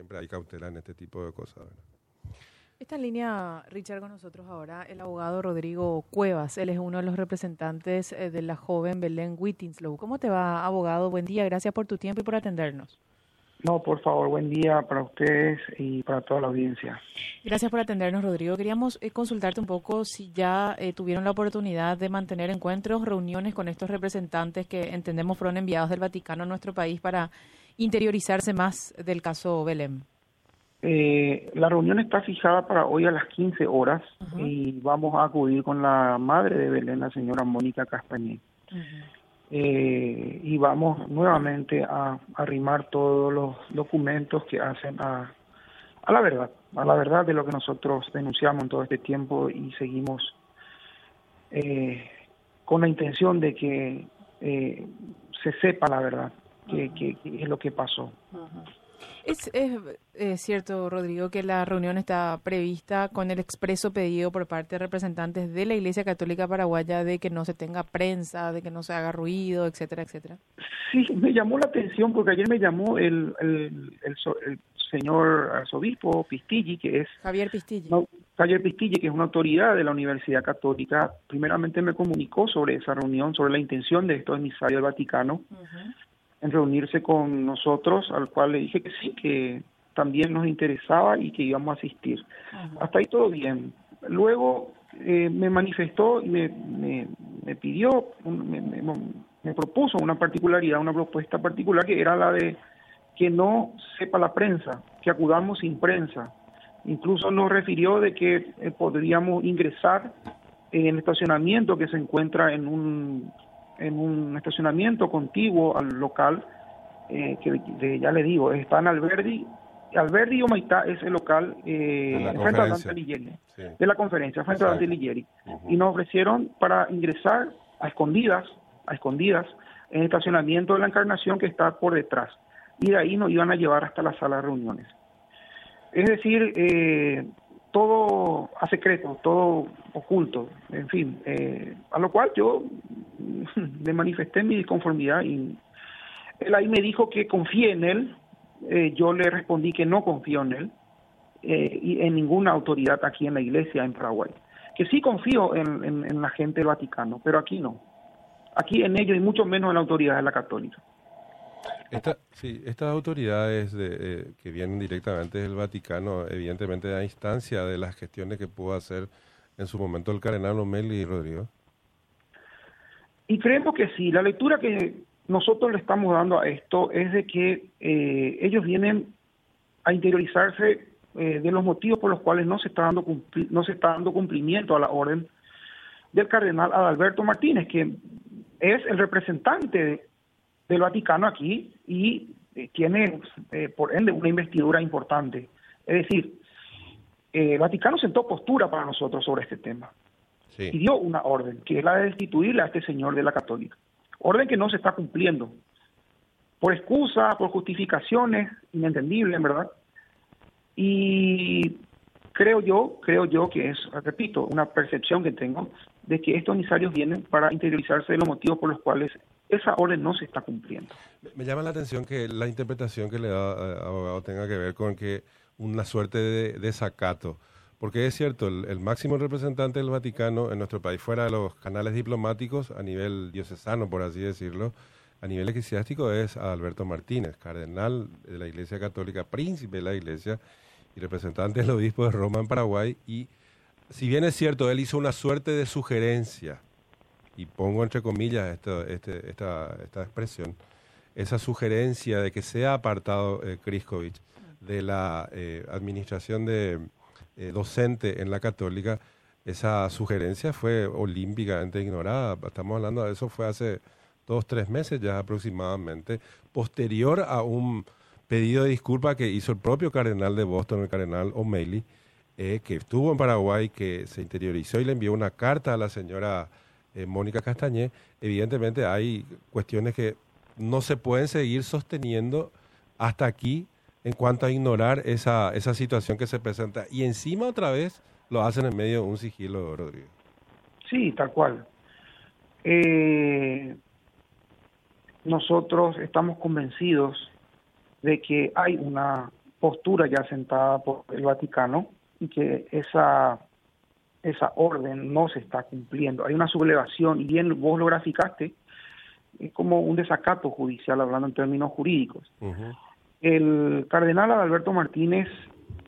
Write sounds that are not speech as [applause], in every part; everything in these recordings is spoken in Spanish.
siempre hay cautela en este tipo de cosas. Está en línea, Richard, con nosotros ahora el abogado Rodrigo Cuevas. Él es uno de los representantes eh, de la joven Belén Whittinslow. ¿Cómo te va, abogado? Buen día, gracias por tu tiempo y por atendernos. No, por favor, buen día para ustedes y para toda la audiencia. Gracias por atendernos, Rodrigo. Queríamos eh, consultarte un poco si ya eh, tuvieron la oportunidad de mantener encuentros, reuniones con estos representantes que entendemos fueron enviados del Vaticano a nuestro país para interiorizarse más del caso Belén. Eh, la reunión está fijada para hoy a las 15 horas y vamos a acudir con la madre de Belén, la señora Mónica Castañé. eh, y vamos nuevamente a arrimar todos los documentos que hacen a, a la verdad, a la verdad de lo que nosotros denunciamos en todo este tiempo y seguimos eh, con la intención de que eh, se sepa la verdad, que, que, que es lo que pasó. Es, es, cierto, Rodrigo, que la reunión está prevista con el expreso pedido por parte de representantes de la Iglesia Católica Paraguaya de que no se tenga prensa, de que no se haga ruido, etcétera, etcétera. Sí, me llamó la atención porque ayer me llamó el, el, el, el señor arzobispo Pistilli, que es... Javier Pistilli. No, Javier Pistilli, que es una autoridad de la Universidad Católica, primeramente me comunicó sobre esa reunión, sobre la intención de estos emisarios del Vaticano. Uh -huh en reunirse con nosotros, al cual le dije que sí, que también nos interesaba y que íbamos a asistir. Hasta ahí todo bien. Luego eh, me manifestó y me, me, me pidió, me, me, propuso una particularidad, una propuesta particular que era la de que no sepa la prensa, que acudamos sin prensa. Incluso nos refirió de que eh, podríamos ingresar en el estacionamiento que se encuentra en un en un estacionamiento contiguo al local, eh, que de, ya le digo, está en Alberdi, Alberdi y Omaitá es el local eh, frente a Dante Ligieri, sí. de la conferencia, frente Exacto. a Dante Ligieri. Uh -huh. Y nos ofrecieron para ingresar a escondidas, a escondidas, en el estacionamiento de la Encarnación que está por detrás. Y de ahí nos iban a llevar hasta la sala de reuniones. Es decir, eh, todo a secreto, todo oculto, en fin, eh, a lo cual yo [laughs] le manifesté mi disconformidad y él ahí me dijo que confíe en él, eh, yo le respondí que no confío en él eh, y en ninguna autoridad aquí en la iglesia en Paraguay, que sí confío en, en, en la gente del Vaticano, pero aquí no, aquí en ellos y mucho menos en la autoridad de la católica. Esta, sí, estas autoridades de, eh, que vienen directamente del Vaticano, evidentemente da instancia de las gestiones que pudo hacer en su momento el cardenal y Rodrigo. Y creemos que sí, la lectura que nosotros le estamos dando a esto es de que eh, ellos vienen a interiorizarse eh, de los motivos por los cuales no se está dando no se está dando cumplimiento a la orden del cardenal Adalberto Martínez, que es el representante del Vaticano aquí y eh, tiene, eh, por ende, una investidura importante. Es decir, el Vaticano sentó postura para nosotros sobre este tema sí. y dio una orden, que es la de destituirle a este señor de la católica. Orden que no se está cumpliendo. Por excusa, por justificaciones inentendibles, en verdad. Y creo yo, creo yo que es, repito, una percepción que tengo de que estos emisarios vienen para interiorizarse de los motivos por los cuales esa orden no se está cumpliendo. Me llama la atención que la interpretación que le da eh, abogado tenga que ver con que una suerte de desacato, porque es cierto, el, máximo representante del Vaticano en nuestro país, fuera de los canales diplomáticos a nivel diocesano, por así decirlo, a nivel eclesiástico es Alberto Martínez, cardenal de la Iglesia Católica, príncipe de la Iglesia y representante del obispo de Roma en Paraguay. Y si bien es cierto, él hizo una suerte de sugerencia, y pongo entre comillas esto, este, esta, esta expresión, esa sugerencia de que sea apartado eh, de la eh, administración de eh, docente en la católica, esa sugerencia fue olímpicamente ignorada. Estamos hablando de eso, fue hace dos, tres meses ya aproximadamente, posterior a un pedido de disculpa que hizo el propio cardenal de Boston, el cardenal O'Malley, eh, que estuvo en Paraguay, que se interiorizó y le envió una carta a la señora eh, Mónica Castañé, evidentemente hay cuestiones que no se pueden seguir sosteniendo hasta aquí en cuanto a ignorar esa, esa situación que se presenta. Y encima otra vez lo hacen en medio de un sigilo, Rodrigo. Sí, tal cual. Eh, nosotros estamos convencidos de que hay una postura ya sentada por el Vaticano y que esa, esa orden no se está cumpliendo. Hay una sublevación, y bien vos lo graficaste, es como un desacato judicial, hablando en términos jurídicos. El cardenal Adalberto Martínez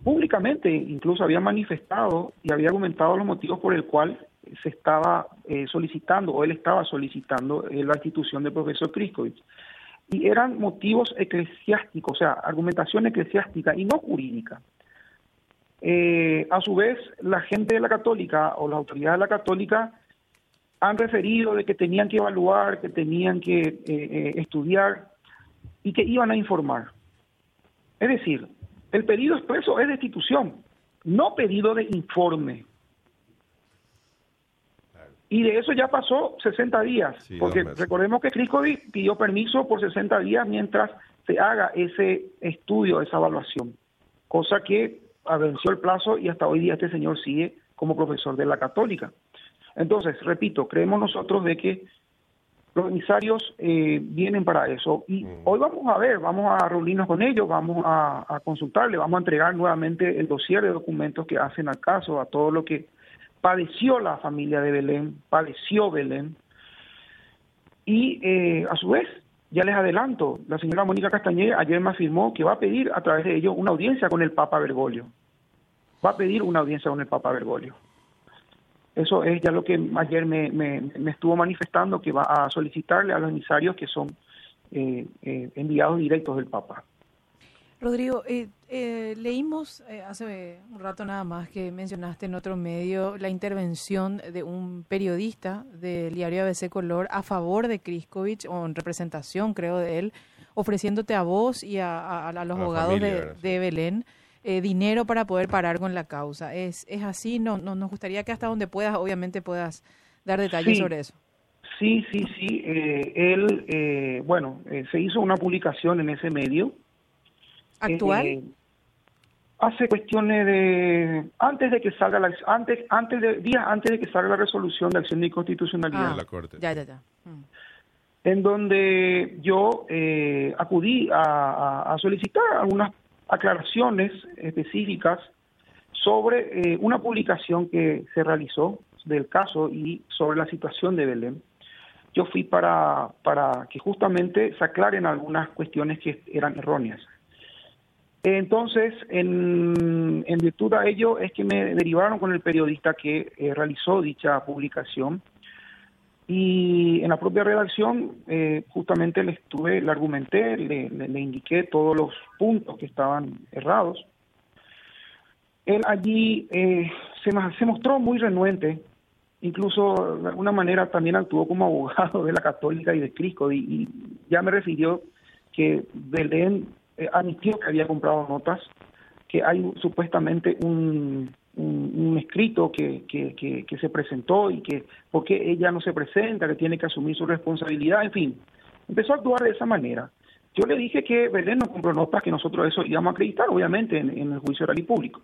públicamente incluso había manifestado y había argumentado los motivos por el cual se estaba eh, solicitando o él estaba solicitando eh, la institución del profesor Kriskovich. Y eran motivos eclesiásticos, o sea, argumentación eclesiástica y no jurídica. Eh, a su vez, la gente de la católica o las autoridades de la católica han referido de que tenían que evaluar, que tenían que estudiar y que iban a informar. Es decir, el pedido expreso es destitución, no pedido de informe. Y de eso ya pasó 60 días, porque recordemos que Criscovi pidió permiso por 60 días mientras se haga ese estudio, esa evaluación, cosa que venció el plazo y hasta hoy día este señor sigue como profesor de la católica. Entonces, repito, creemos nosotros de que los emisarios eh, vienen para eso. Y mm. hoy vamos a ver, vamos a reunirnos con ellos, vamos a, a consultarle, vamos a entregar nuevamente el dossier de documentos que hacen al caso, a todo lo que padeció la familia de Belén, padeció Belén. Y eh, a su vez, ya les adelanto, la señora Mónica Castañeda ayer me afirmó que va a pedir a través de ellos una audiencia con el Papa Bergoglio. Va a pedir una audiencia con el Papa Bergoglio. Eso es ya lo que ayer me, me, estuvo manifestando que va a solicitarle a los emisarios que son eh, eh, enviados directos del Papa. Rodrigo, eh, leímos hace un rato nada más que mencionaste en otro medio la intervención de un periodista del diario ABC Color a favor de Kriskovich, o en representación creo de él, ofreciéndote a vos y a, los abogados de, de Belén eh, dinero para poder parar con la causa. ¿Es, es así? No, no, nos gustaría que hasta donde puedas, obviamente, puedas dar detalles sobre eso. Sí, sí, sí. Eh, él, eh, bueno, se hizo una publicación en ese medio. ¿Actual? hace cuestiones de antes de que salga la antes antes de días antes de que salga la resolución de acción de inconstitucionalidad ah, la corte ya ya ya mm. en donde yo acudí a, a, solicitar algunas aclaraciones específicas sobre eh, una publicación que se realizó del caso y sobre la situación de Belén. Yo fui para, para que justamente se aclaren algunas cuestiones que eran erróneas. Entonces, en, virtud de ello, es que me derivaron con el periodista que eh, realizó dicha publicación y en la propia redacción, eh, justamente le estuve, le argumenté, le, le, indiqué todos los puntos que estaban errados. Él allí eh, se, se mostró muy renuente, incluso de alguna manera también actuó como [laughs] abogado de la Católica y de Crisco, y, ya me refirió que Belén eh, admitió que había comprado notas, que hay supuestamente un, un, escrito que, que, que, se presentó y que por qué ella no se presenta, que tiene que asumir su responsabilidad, en fin, empezó a actuar de esa manera. Yo le dije que Belén no compró notas, que nosotros eso íbamos a acreditar, obviamente, en, el juicio oral y público.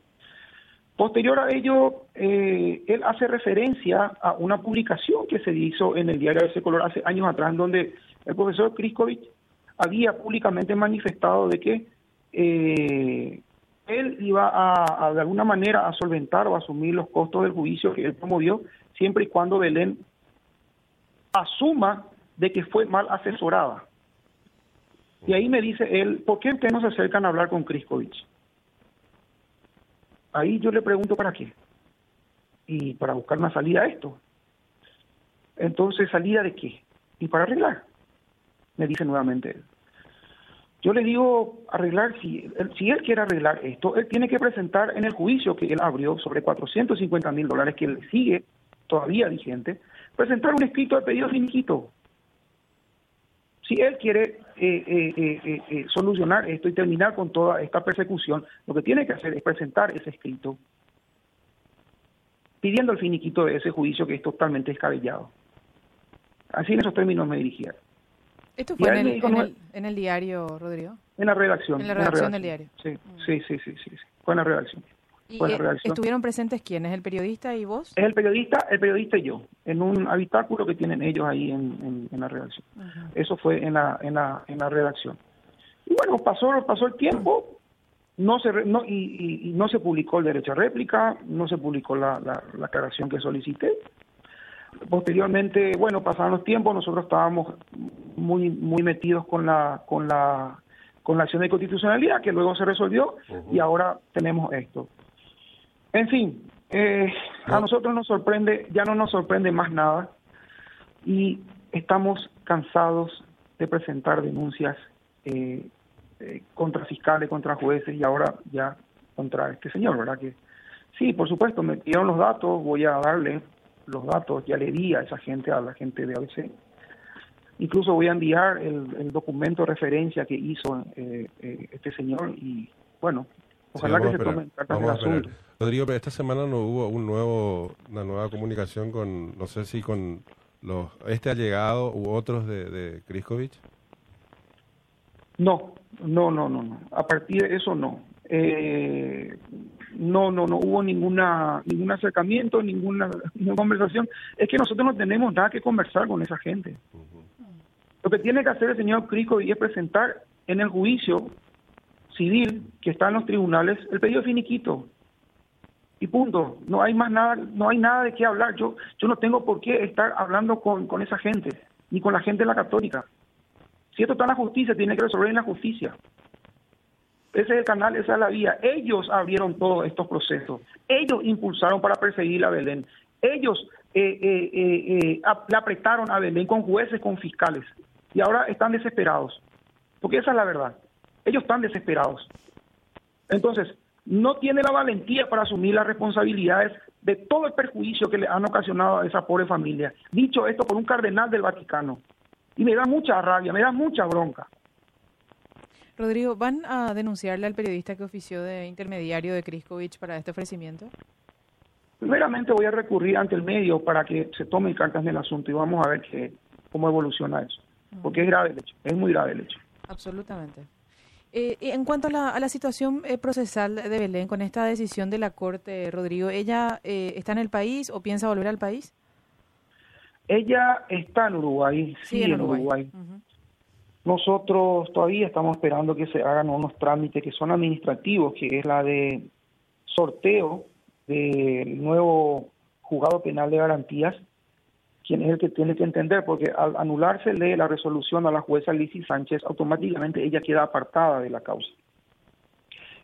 Posterior a ello, eh, él hace referencia a una publicación que se hizo en el diario de ese color hace años atrás, donde el profesor Kriskovich había públicamente manifestado de que eh, él iba a, de alguna manera a solventar o asumir los costos del juicio que él promovió, siempre y cuando Belén asuma de que fue mal asesorada. Y ahí me dice él, ¿por qué no se acercan a hablar con Kriskovich? Ahí yo le pregunto para qué. Y para buscar una salida a esto. Entonces, ¿salida de qué? Y para arreglar. Me dice nuevamente él. Yo le digo arreglar, si, si él quiere arreglar esto, él tiene que presentar en el juicio que él abrió sobre 450 mil dólares que él sigue todavía vigente, presentar un escrito de pedido finiquito. Si él quiere eh, eh, eh, solucionar esto y terminar con toda esta persecución, lo que tiene que hacer es presentar ese escrito pidiendo el finiquito de ese juicio que es totalmente descabellado. Así en esos términos me dirigieron. ¿Esto fue en el, en, el, diario, Rodrigo? En la redacción. En la redacción, del diario. Sí, sí, sí, sí, sí, Fue en la redacción. ¿Y estuvieron presentes quiénes? ¿El periodista y vos? Es el periodista, el periodista y yo, en un habitáculo que tienen ellos ahí en, en, la redacción. Eso fue en la, en, la, en la redacción. Y bueno, pasó, pasó el tiempo no se no, y, no se publicó el derecho a réplica, no se publicó la, la, aclaración que solicité. Posteriormente, bueno, pasaron los tiempos, nosotros estábamos muy muy metidos con la con la con la acción de constitucionalidad que luego se resolvió y ahora tenemos esto. En fin, eh, a nosotros nos sorprende, ya no nos sorprende más nada y estamos cansados de presentar denuncias eh, eh, contra fiscales, contra jueces y ahora ya contra este señor, ¿verdad? Que sí, por supuesto, me pidieron los datos, voy a darle los datos, ya le di a esa gente, a la gente de ABC. Incluso voy a enviar el, documento de referencia que hizo eh, este señor y bueno, ojalá que se tomen cartas del asunto. Rodrigo, pero esta semana no hubo un nuevo, una nueva comunicación con, no sé si con los este allegado u otros de, de No, no, no, no, no. A partir de eso no. Eh, no, no, no hubo ninguna ningún acercamiento, ninguna, conversación. Es que nosotros no tenemos nada que conversar con esa gente. Lo que tiene que hacer el señor Kriskovic es presentar en el juicio civil que está en los tribunales el pedido finiquito y punto. No hay más nada, no hay nada de qué hablar. Yo, yo no tengo por qué estar hablando con, con esa gente, ni con la gente de la católica. Si esto está en la justicia, tiene que resolver en la justicia. Ese es el canal, esa es la vía. Ellos abrieron todos estos procesos. Ellos impulsaron para perseguir a Belén. Ellos eh, eh, eh, le apretaron a Belén con jueces, con fiscales. Y ahora están desesperados. Porque esa es la verdad. Ellos están desesperados. Entonces, no tiene la valentía para asumir las responsabilidades de todo el perjuicio que le han ocasionado a esa pobre familia. Dicho esto por un cardenal del Vaticano. Y me da mucha rabia, me da mucha bronca. Rodrigo, ¿van a denunciarle al periodista que ofició de intermediario de Kriskovich para este ofrecimiento? Primeramente voy a recurrir ante el medio para que se tomen cartas en el asunto y vamos a ver qué, cómo evoluciona eso. Porque es grave el hecho, es muy grave el hecho. Absolutamente. Eh, en cuanto a la, a la situación eh, procesal de Belén, con esta decisión de la Corte, Rodrigo, ¿ella eh, está en el país o piensa volver al país? Ella está en Uruguay, sí, en Uruguay. Nosotros todavía estamos esperando que se hagan unos trámites que son administrativos, que es la de sorteo del nuevo juzgado penal de garantías quien es el que tiene que entender, porque al anulársele la resolución a la jueza Lizy Sánchez, automáticamente ella queda apartada de la causa.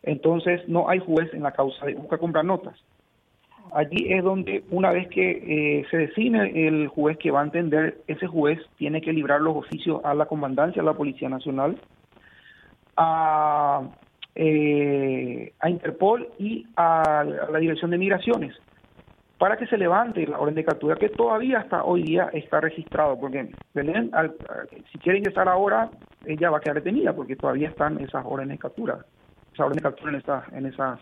Entonces no hay juez en la causa de Busca Comprar Notas. Allí es donde una vez que eh, se define el juez que va a entender, ese juez tiene que librar los oficios a la comandancia de la Policía Nacional, a, eh, a Interpol y a la Dirección de Migraciones para que se levante la orden de captura que todavía hasta hoy día está registrado, porque Belén, si quiere ingresar ahora, ella va a quedar detenida porque todavía están esas órdenes de captura, esas órdenes de captura en esas, en esas,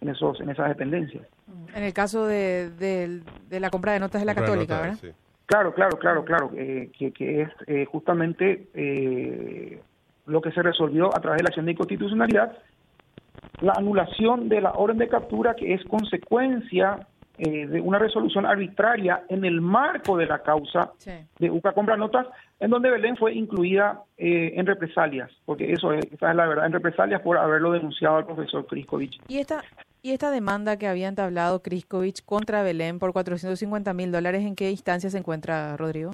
en esos, en esas dependencias. En el caso de, de, la compra de notas de la Católica, ¿verdad? Claro, claro, claro, claro, eh, que, que, es eh, justamente eh, lo que se resolvió a través de la acción de inconstitucionalidad, la anulación de la orden de captura que es consecuencia eh, de una resolución arbitraria en el marco de la causa de UCA Compra Notas, en donde Belén fue incluida eh, en represalias, porque eso es, esa es la verdad, en represalias por haberlo denunciado al profesor Kriskovich. ¿Y esta, ¿Y esta demanda que había entablado Kriskovich contra Belén por 450 mil dólares, en qué instancia se encuentra, Rodrigo?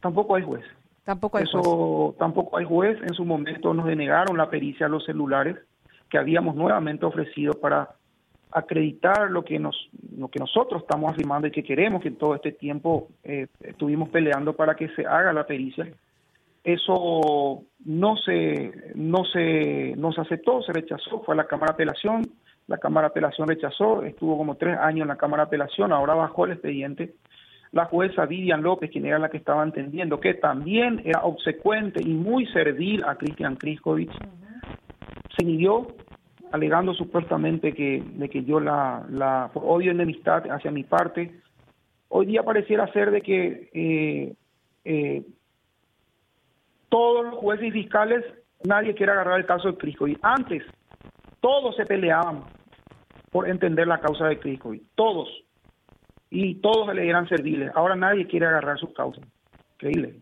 Tampoco hay juez. Tampoco hay Eso, Tampoco hay juez. En su momento nos denegaron la pericia a los celulares que habíamos nuevamente ofrecido para acreditar lo que nos lo que nosotros estamos afirmando y que queremos que todo este tiempo eh, estuvimos peleando para que se haga la pericia eso no se no se no se aceptó se rechazó fue a la cámara de apelación la cámara de apelación rechazó estuvo como tres años en la cámara de apelación ahora bajó el expediente la jueza Vivian López quien era la que estaba entendiendo que también era obsecuente y muy servil a Cristian Kriskovic se midió alegando supuestamente que, de que yo la, la por odio y enemistad hacia mi parte, hoy día pareciera ser de que eh, eh, todos los jueces y fiscales, nadie quiere agarrar el caso de Crisco. Antes, todos se peleaban por entender la causa de Crisco. Todos. Y todos se le eran serviles. Ahora nadie quiere agarrar su causa. Increíble.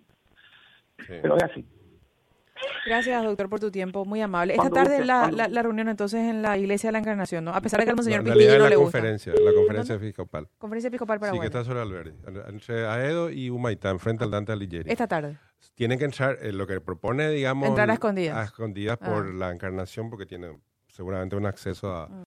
Pero es así. Gracias, doctor, por tu tiempo, muy amable. Esta tarde la, la, reunión entonces en la Iglesia de la Encarnación, ¿no? A pesar de que al Monseñor no, en la conferencia, en la conferencia episcopal. Conferencia episcopal para Sí, que está sobre Alberti, entre Aedo y Humaitá, frente al Dante Alighieri. Esta tarde. Tienen que entrar, eh, lo que propone, digamos... Entrar a escondidas. A escondidas por ah. la Encarnación, porque tiene seguramente un acceso a... Mm.